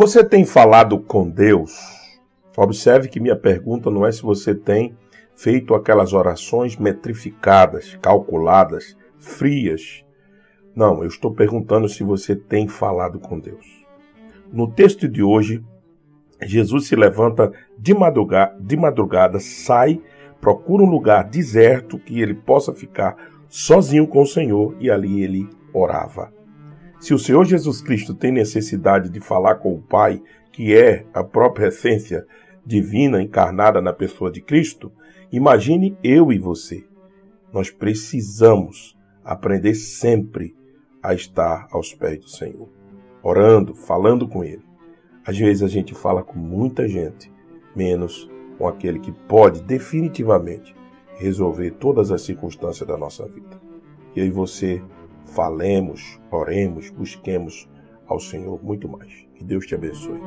Você tem falado com Deus? Observe que minha pergunta não é se você tem feito aquelas orações metrificadas, calculadas, frias. Não, eu estou perguntando se você tem falado com Deus. No texto de hoje, Jesus se levanta de madrugada, de madrugada, sai, procura um lugar deserto que ele possa ficar sozinho com o Senhor e ali ele orava. Se o Senhor Jesus Cristo tem necessidade de falar com o Pai, que é a própria essência divina encarnada na pessoa de Cristo, imagine eu e você. Nós precisamos aprender sempre a estar aos pés do Senhor, orando, falando com Ele. Às vezes a gente fala com muita gente, menos com aquele que pode definitivamente resolver todas as circunstâncias da nossa vida. E aí você falemos, oremos, busquemos ao Senhor muito mais. Que Deus te abençoe.